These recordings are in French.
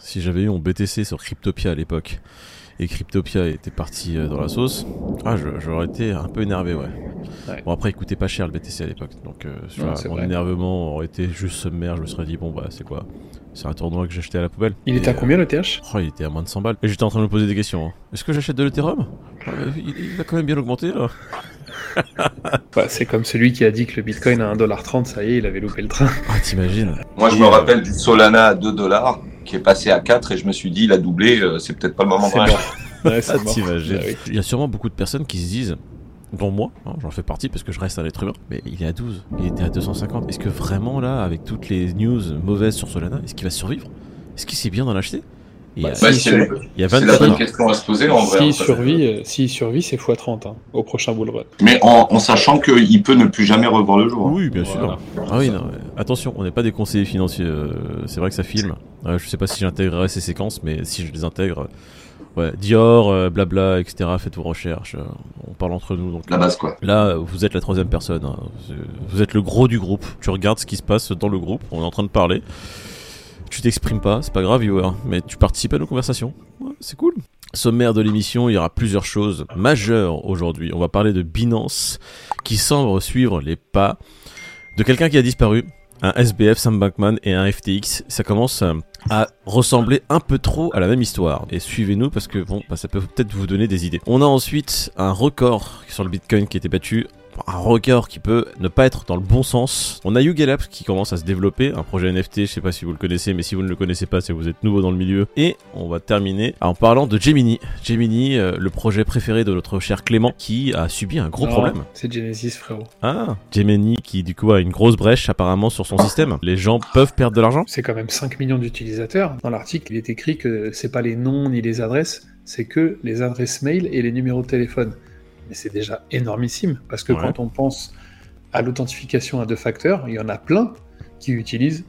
Si j'avais eu mon BTC sur Cryptopia à l'époque et Cryptopia était parti euh, dans la sauce, ah, j'aurais été un peu énervé, ouais. Ouais. Bon, après, il coûtait pas cher le BTC à l'époque, donc euh, mon vrai. énervement aurait été juste sommaire. Je me serais dit, bon, bah, c'est quoi? C'est un tournoi que j'ai acheté à la poubelle. Il Et, était à euh, combien le TH Oh, il était à moins de 100 balles. Et j'étais en train de me poser des questions. hein. Est-ce que j'achète de l'Ethereum? Euh, il, il a quand même bien augmenté là. Bah, C'est comme celui qui a dit que le bitcoin à 1,30$, ça y est, il avait loupé le train. Ah, t'imagines Moi, je Et, me euh, rappelle du Solana à 2 dollars qui est passé à 4 et je me suis dit, il a doublé, euh, c'est peut-être pas le moment acheter. Ouais, c'est Ah. Bah oui. Il y a sûrement beaucoup de personnes qui se disent, dont moi, hein, j'en fais partie parce que je reste un être humain, mais il est à 12, il était à 250. Est-ce que vraiment là, avec toutes les news mauvaises sur Solana, est-ce qu'il va survivre? Est-ce qu'il sait bien d'en acheter Il y a, Bah, Si, le- il y a c'est la 24 bonne heures. question à se poser en vrai. S'il hein, survit, euh, s'il survit, c'est x30 hein, au prochain bull run. Mais en, en sachant qu'il peut ne plus jamais revoir le jour. hein. Oui, bien Voilà. sûr. Ah oui, non, mais attention, on n'est pas des conseillers financiers. euh, c'est vrai que ça filme. Euh, je sais pas si j'intégrerai ces séquences, mais si je les intègre, ouais, Dior, euh, blabla, etc. Faites vos recherches. euh, on parle entre nous. Donc La base, quoi. là, vous êtes la troisième personne. hein. Vous êtes le gros du groupe. Tu regardes ce qui se passe dans le groupe. On est en train de parler. Tu t'exprimes pas, c'est pas grave, viewer, mais tu participes à nos conversations. C'est cool. Sommaire de l'émission, il y aura plusieurs choses majeures aujourd'hui. On va parler de Binance qui semble suivre les pas de quelqu'un qui a disparu, un SBF, Sam Bankman et un FTX. Ça commence euh, à ressembler un peu trop à la même histoire. Et suivez-nous parce que bon, bah, ça peut peut-être vous donner des idées. On a ensuite un record sur le Bitcoin qui a été battu. Un record qui peut ne pas être dans le bon sens. On a Yuga Labs qui commence à se développer, un projet NFT, je sais pas si vous le connaissez, mais si vous ne le connaissez pas, c'est que vous êtes nouveau dans le milieu. Et on va terminer en parlant de Gemini. Gemini, euh, le projet préféré de notre cher Clément, qui a subi un gros Non, problème. C'est Genesis, frérot. Ah, Gemini qui du coup a une grosse brèche apparemment sur son système. Les gens peuvent perdre de l'argent C'est quand même 5 millions d'utilisateurs. Dans l'article, il est écrit que c'est pas les noms ni les adresses, c'est que les adresses mail et les numéros de téléphone. Mais c'est déjà énormissime, parce que Ouais. quand on pense à l'authentification à deux facteurs, il y en a plein qui utilisent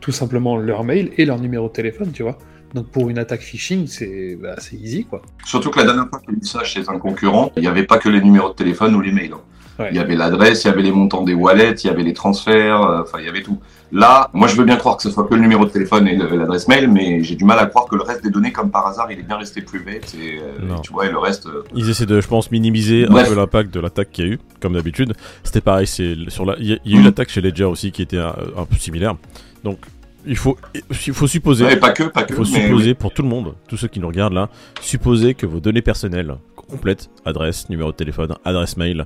tout simplement leur mail et leur numéro de téléphone, tu vois. Donc pour une attaque phishing, c'est bah, c'est easy, quoi. Surtout que la dernière fois que j'ai vu ça chez un concurrent, il n'y avait pas que les numéros de téléphone ou les mails. hein. Ouais. Il y avait l'adresse, il y avait les montants des wallets, il y avait les transferts, euh, enfin il y avait tout. Là, moi je veux bien croire que ce soit que le numéro de téléphone et l'adresse mail, mais j'ai du mal à croire que le reste des données, comme par hasard, il est bien resté privé. Et, euh, tu vois, et le reste, euh, Ils essaient de, je pense, minimiser un peu l'impact de l'attaque qu'il y a eu, comme d'habitude. C'était pareil, c'est sur la, il y, a- il y a eu Mhm. l'attaque chez Ledger aussi qui était un, un peu similaire. Donc, il faut, il faut supposer, ouais, pas que, pas que. il faut mais supposer pour tout le monde, tous ceux qui nous regardent là, supposer que vos données personnelles complètes, adresse, numéro de téléphone, adresse mail,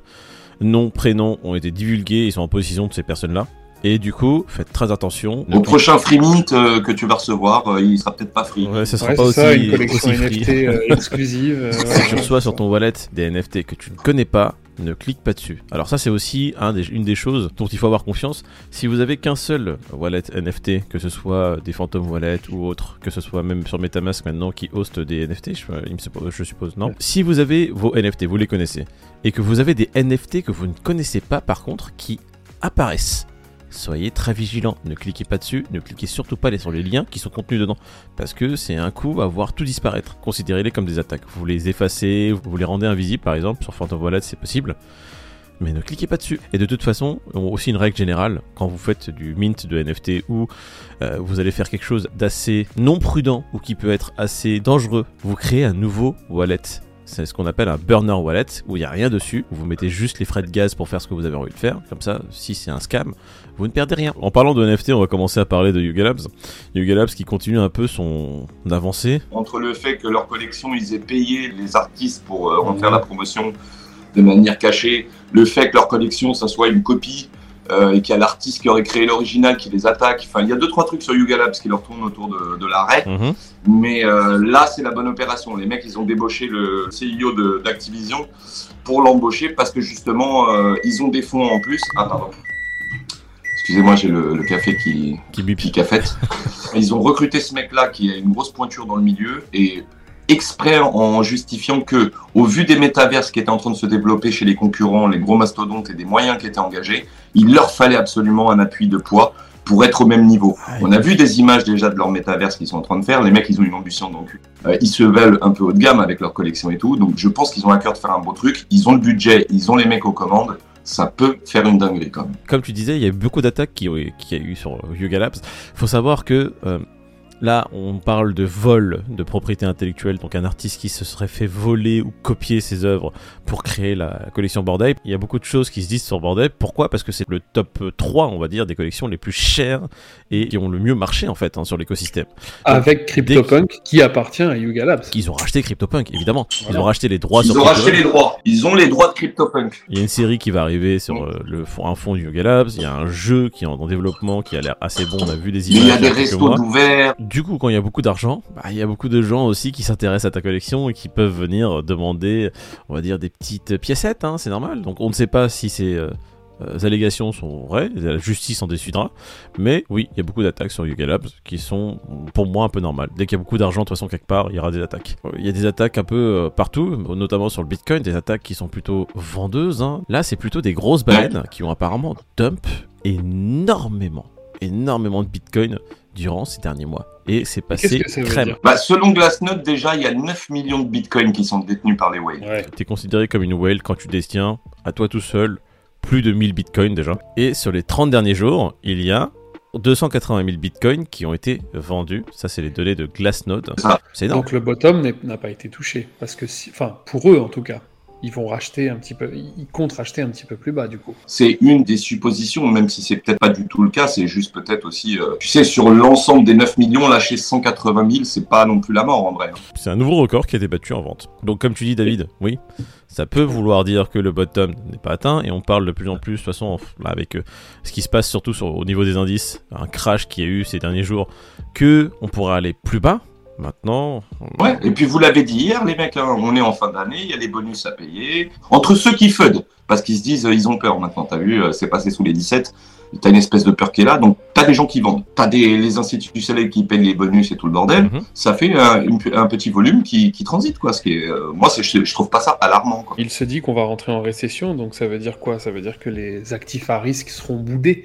nom, prénom, ont été divulgués, ils sont en possession de ces personnes-là. Et du coup, faites très attention. Au prochain free mint euh, que tu vas recevoir, euh, il sera peut-être pas free. Ouais, ça sera Ouais, pas aussi, ça, une collection aussi free. NFT euh, exclusive. euh, Si tu reçois sur ton wallet des NFT que tu ne connais pas, ne clique pas dessus. Alors ça c'est aussi un des- une des choses dont il faut avoir confiance. Si vous avez qu'un seul wallet NFT, que ce soit des Phantom Wallet ou autre, que ce soit même sur MetaMask maintenant qui host des NFT, je suppose non. Si vous avez vos NFT, vous les connaissez, et que vous avez des NFT que vous ne connaissez pas par contre qui apparaissent. Soyez très vigilants, ne cliquez pas dessus, ne cliquez surtout pas sur les liens qui sont contenus dedans, parce que c'est un coup à voir tout disparaître. Considérez-les comme des attaques. Vous les effacez, vous les rendez invisibles par exemple, sur Phantom Wallet c'est possible, mais ne cliquez pas dessus. Et de toute façon, aussi une règle générale, quand vous faites du mint de NFT ou euh, vous allez faire quelque chose d'assez non prudent ou qui peut être assez dangereux, vous créez un nouveau wallet. C'est ce qu'on appelle un burner wallet où il n'y a rien dessus, où vous mettez juste les frais de gaz pour faire ce que vous avez envie de faire. Comme ça, si c'est un scam, vous ne perdez rien. En parlant de NFT, on va commencer à parler de Yuga Labs. Yuga Labs qui continue un peu son avancée. Entre le fait que leur collection, ils aient payé les artistes pour euh, en faire la promotion de manière cachée, le fait que leur collection, ça soit une copie, euh, et qu'il y a l'artiste qui aurait créé l'original qui les attaque. Enfin, il y a deux, trois trucs sur Yuga Labs qui leur tournent autour de, de l'arrêt. Mhm. Mais euh, là, c'est la bonne opération. Les mecs, ils ont débauché le CEO d'Activision pour l'embaucher parce que justement, euh, ils ont des fonds en plus. Ah, pardon. Excusez-moi, j'ai le, le café qui, Qui qui cafette. Ils ont recruté ce mec-là qui a une grosse pointure dans le milieu et exprès en justifiant que, au vu des métaverses qui étaient en train de se développer chez les concurrents, les gros mastodontes et des moyens qui étaient engagés, il leur fallait absolument un appui de poids pour être au même niveau. On a vu des images déjà de leur métaverse qu'ils sont en train de faire. Les mecs, ils ont une ambition donc euh, ils se veulent un peu haut de gamme avec leur collection et tout. Donc je pense qu'ils ont à cœur de faire un beau truc. Ils ont le budget, ils ont les mecs aux commandes. Ça peut faire une dinguerie quand même. Comme tu disais, il y a eu beaucoup d'attaques qui, qui a eu sur Yuga Labs. faut savoir que euh, Là, on parle de vol de propriété intellectuelle, donc un artiste qui se serait fait voler ou copier ses œuvres pour créer la collection Bored Ape. Il y a beaucoup de choses qui se disent sur Bored Ape. Pourquoi? Parce que c'est le top 3, on va dire, des collections les plus chères et qui ont le mieux marché en fait hein, sur l'écosystème. Avec CryptoPunk qui appartient à Yuga Labs. Ils ont racheté CryptoPunk, évidemment. Ils ont racheté les droits Ils sur ont racheté les droits. Ils ont les droits de CryptoPunk. Il y a une série qui va arriver sur euh, le fond, un fond du Yuga Labs. Il y a un jeu qui est en, en développement qui a l'air assez bon. On a vu Mais images. il y a des restos mois. Du coup, quand il y a beaucoup d'argent, bah, il y a beaucoup de gens aussi qui s'intéressent à ta collection et qui peuvent venir demander, on va dire, des petites piécettes, hein, c'est normal. Donc on ne sait pas si ces euh, euh, allégations sont vraies, la justice en décidera, mais oui, il y a beaucoup d'attaques sur Yuga Labs qui sont, pour moi, un peu normales. Dès qu'il y a beaucoup d'argent, de toute façon, quelque part, il y aura des attaques. Il y a des attaques un peu euh, partout, notamment sur le Bitcoin, des attaques qui sont plutôt vendeuses. hein. Là, c'est plutôt des grosses baleines qui ont apparemment dump énormément, énormément de Bitcoin durant ces derniers mois. Et c'est passé veut crème. Bah, selon Glassnode, déjà, il y a 9 millions de bitcoins qui sont détenus par les whales. Ouais. T'es considéré comme une whale quand tu détiens à toi tout seul plus de 1000 bitcoins déjà. Et sur les 30 derniers jours, il y a 280 000 bitcoins qui ont été vendus. Ça, c'est les données de Glassnode. Ça. C'est énorme. Donc le bottom n'est- n'a pas été touché. Parce que, si... enfin, pour eux en tout cas, ils vont racheter un petit peu, ils comptent racheter un petit peu plus bas du coup. C'est une des suppositions, même si c'est peut-être pas du tout le cas, c'est juste peut-être aussi, euh, tu sais, sur l'ensemble des 9 millions, lâcher 180 000, c'est pas non plus la mort en vrai. C'est un nouveau record qui a été battu en vente. Donc, comme tu dis, David, oui, ça peut vouloir dire que le bottom n'est pas atteint. Et on parle de plus en plus, de toute façon, là, avec euh, ce qui se passe surtout sur, au niveau des indices, un crash qui a eu ces derniers jours, que on pourrait aller plus bas. Maintenant, Ouais, et puis vous l'avez dit hier, les mecs, hein, on est en fin d'année, il y a les bonus à payer. Entre ceux qui feudent, parce qu'ils se disent, euh, ils ont peur maintenant, t'as vu, euh, c'est passé sous les 17, t'as une espèce de peur qui est là, donc t'as des gens qui vendent, t'as des, les institutionnels qui payent les bonus et tout le bordel, Mhm. ça fait un, une- un petit volume qui, qui transite, quoi, ce qui est, euh, moi, c'est- je, je trouve pas ça alarmant, quoi. Il se dit qu'on va rentrer en récession, donc ça veut dire quoi? Ça veut dire que les actifs à risque seront boudés,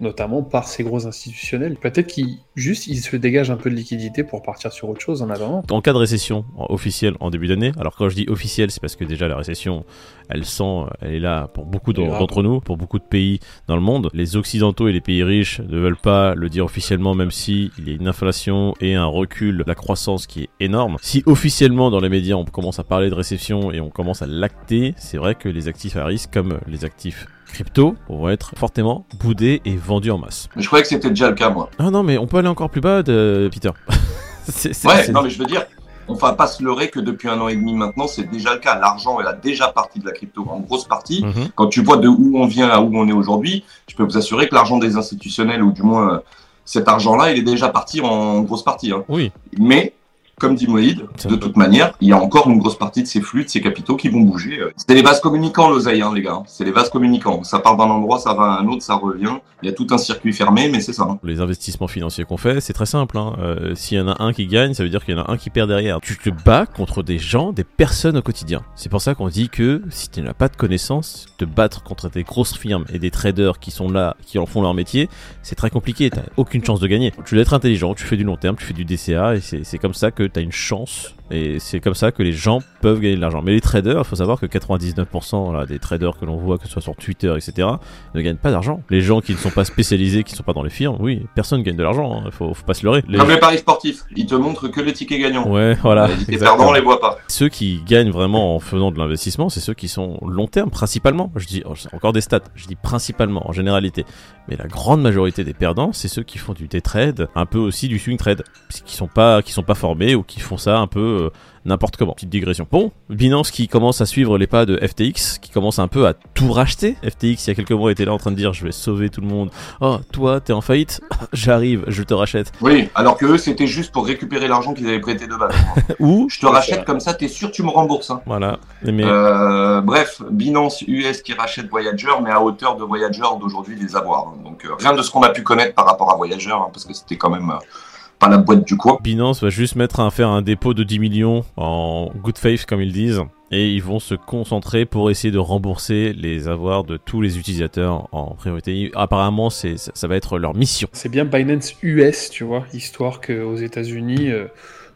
notamment par ces gros institutionnels. Peut-être qu'ils juste ils se dégagent un peu de liquidité pour partir sur autre chose en attendant. en cas de récession officielle en début d'année, alors quand je dis officielle, c'est parce que déjà la récession, elle sent, elle est là pour beaucoup d'entre nous, pour beaucoup de pays dans le monde. Les occidentaux et les pays riches ne veulent pas le dire officiellement, même si il y a une inflation et un recul de la croissance qui est énorme. Si officiellement dans les médias on commence à parler de récession et on commence à l'acter, c'est vrai que les actifs à risque, comme les actifs crypto, vont être fortement boudés et vendus en masse. Je croyais que c'était déjà le cas, moi. Ah non, mais on peut aller encore plus bas, de Peter. C'est- Ouais, non, mais je veux dire, on va pas se leurrer que depuis un an et demi maintenant, c'est déjà le cas. L'argent, elle a déjà parti de la crypto, en grosse partie. Mhm. Quand tu vois de où on vient à où on est aujourd'hui, je peux vous assurer que l'argent des institutionnels, ou du moins euh, cet argent-là, il est déjà parti en grosse partie. hein. Oui. Mais, comme dit Moïd, de toute manière, il y a encore une grosse partie de ces flux, de ces capitaux qui vont bouger. euh. C'est les vases communicants, l'oseille, hein, les gars. C'est les vases communicants. Ça part d'un endroit, ça va à un autre, ça revient. Il y a tout un circuit fermé, mais c'est ça. hein. Les investissements financiers qu'on fait, c'est très simple. hein. Euh, S'il y en a un qui gagne, ça veut dire qu'il y en a un qui perd derrière. Tu te bats contre des gens, des personnes au quotidien. C'est pour ça qu'on dit que si tu n'as pas de connaissances, te battre contre des grosses firmes et des traders qui sont là, qui en font leur métier, c'est très compliqué. T'as aucune chance de gagner. Tu dois être intelligent, tu fais du long terme, tu fais du DCA et c'est comme ça que tu une chance. Et c'est comme ça que les gens peuvent gagner de l'argent. Mais les traders, il faut savoir que 99% là, des traders que l'on voit, que ce soit sur Twitter, etc., ne gagnent pas d'argent. Les gens qui ne sont pas spécialisés, qui ne sont pas dans les firmes, oui, personne gagne de l'argent, il faut, faut pas se leurrer. Les... Comme les paris sportifs, ils te montrent que le ticket gagnant. Ouais, voilà. les tickets perdants, on les voit pas. Ceux qui gagnent vraiment en faisant de l'investissement, c'est ceux qui sont long terme, principalement. Je dis oh, encore des stats, je dis principalement, en généralité. Mais la grande majorité des perdants, c'est ceux qui font du day trade, un peu aussi du swing trade, qui sont pas, qui sont pas formés ou qui font ça un peu euh, n'importe comment. Petite digression. Bon, Binance qui commence à suivre les pas de FTX, qui commence un peu à tout racheter. FTX, il y a quelques mois, était là en train de dire je vais sauver tout le monde. Oh, toi, t'es en faillite? J'arrive, je te rachète. Oui, alors que eux, c'était juste pour récupérer l'argent qu'ils avaient prêté de base. Ou, Je te rachète comme ça, t'es sûr tu me rembourses. hein. voilà. Mais Euh, bref, Binance US qui rachète Voyager, mais à hauteur de Voyager d'aujourd'hui les avoirs. Donc euh, rien de ce qu'on a pu connaître par rapport à Voyager, hein, parce que c'était quand même euh, pas la boîte du coin. Binance va juste mettre à faire un dépôt de 10 millions en good faith, comme ils disent, et ils vont se concentrer pour essayer de rembourser les avoirs de tous les utilisateurs en priorité. Apparemment, c'est ça, ça va être leur mission. C'est bien Binance US, tu vois, histoire qu'aux États-Unis, euh,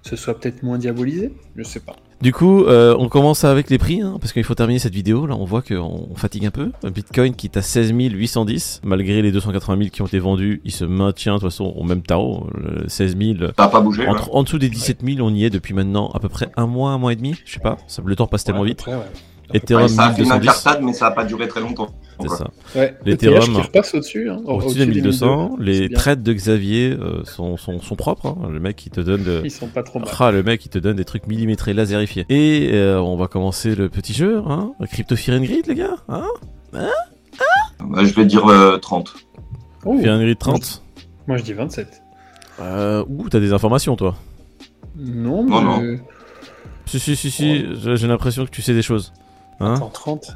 ce soit peut-être moins diabolisé. Je sais pas. Du coup, euh, on commence avec les prix, hein, parce qu'il faut terminer cette vidéo. Là, on voit qu'on fatigue un peu. Un Bitcoin qui est à 16 810, malgré les 280 000 qui ont été vendus, il se maintient de toute façon au même tarot. Le 16 000. Ça n'a pas bougé. Entre, ouais. En dessous des 17 000, on y est depuis maintenant à peu près un mois, un mois et demi. Je sais pas, ça, le temps passe tellement Ouais, vite. après, ouais. Ethereum Ouais, ça a fait une 1210, incartade, mais ça n'a pas duré très longtemps. C'est quoi. ça. Ouais. L'Ethereum, repasse au-dessus. Hein, Au-dessus des des 1200, 1200, les trades de Xavier euh, sont, sont, sont propres. hein. Le mec, il te donne de... Ils sont pas trop mal. Ah, le mec, il te donne des trucs millimétrés, laserifiés. Et euh, on va commencer le petit jeu, hein Crypto Fear and Greed, les gars hein Bah, je vais dire euh, 30. Oh, Fear and Greed 30 moi je dis 27. euh, Ouh, t'as des informations, toi Non, Non, mais... Si, si, si, si, j'ai j'ai l'impression que tu sais des choses. Hein Attends, 30.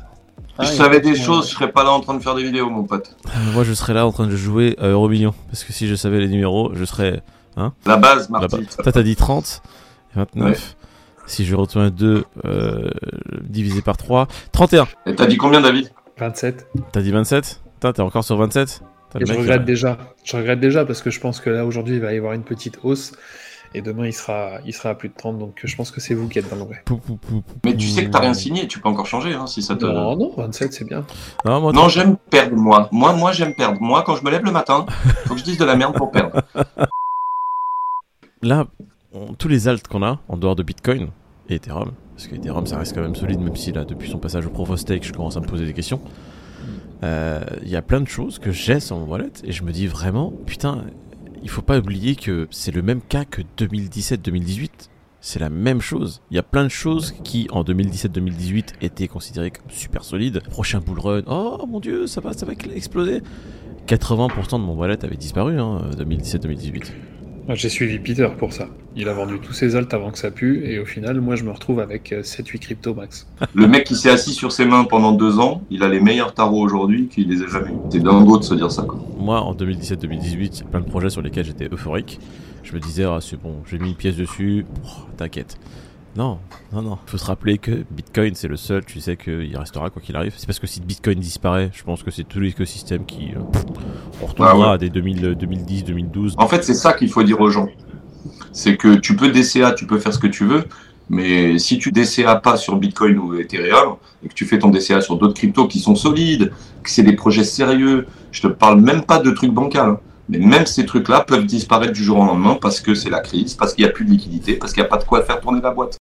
Si Ah, je savais des choses, je serais pas là en train de faire des vidéos, mon pote. Euh, Moi, je serais là en train de jouer à Euromillion. Parce que si je savais les numéros, je serais La base. Marty. Toi, t'as dit 30, 29. Si je retourne 2 euh, divisé par 3, 31. Et t'as dit combien, David? 27. T'as dit 27 Putain, t'es encore sur 27 Putain, Et je regrette il- déjà. Je regrette déjà parce que je pense que là aujourd'hui il va y avoir une petite hausse et demain il sera, il sera à plus de 30 donc je pense que c'est vous qui êtes dans le vrai. Mais tu sais que t'as rien signé, tu peux encore changer hein, si ça te. Non, non, 27 c'est bien. Non, moi, Non, j'aime perdre, moi. Moi, moi j'aime perdre. Moi, quand je me lève le matin, faut que je dise de la merde pour perdre. là, on- tous les alts qu'on a, en dehors de Bitcoin et Ethereum, parce que Ethereum ça reste quand même solide, même si là, depuis son passage au Proof of Stake, je commence à me poser des questions. Euh, Il y a plein de choses que j'ai sur mon wallet et je me dis vraiment, putain, il faut pas oublier que c'est le même cas que 2017-2018. C'est la même chose. Il y a plein de choses qui, en 2017-2018, étaient considérées comme super solides. Prochain bull run, oh mon dieu, ça va, ça va exploser. 80% de mon wallet avait disparu, hein, 2017-2018. Moi, J'ai suivi Peter pour ça. Il a vendu tous ses alts avant que ça pue et au final moi je me retrouve avec euh, 7-8 crypto max. Le mec qui s'est assis sur ses mains pendant deux ans, il a les meilleurs tarots aujourd'hui qu'il les a jamais eu. C'est dingo de se dire ça, quoi. Moi, en 2017-2018, il y a plein de projets sur lesquels j'étais euphorique. Je me disais, ah, c'est bon, j'ai mis une pièce dessus, oh, t'inquiète. Non, non, non. Faut se rappeler que Bitcoin, c'est le seul, tu sais qu'il restera quoi qu'il arrive. C'est parce que si Bitcoin disparaît, je pense que c'est tout l'écosystème qui. euh, pff, on retournera Ah ouais. à des 2000, 2010, 2012. En fait, c'est ça qu'il faut dire aux gens. C'est que tu peux DCA, tu peux faire ce que tu veux, mais si tu DCA pas sur Bitcoin ou Ethereum, et que tu fais ton DCA sur d'autres cryptos qui sont solides, que c'est des projets sérieux, je te parle même pas de trucs bancals, hein. mais même ces trucs-là peuvent disparaître du jour au lendemain parce que c'est la crise, parce qu'il n'y a plus de liquidité, parce qu'il n'y a pas de quoi faire tourner la boîte.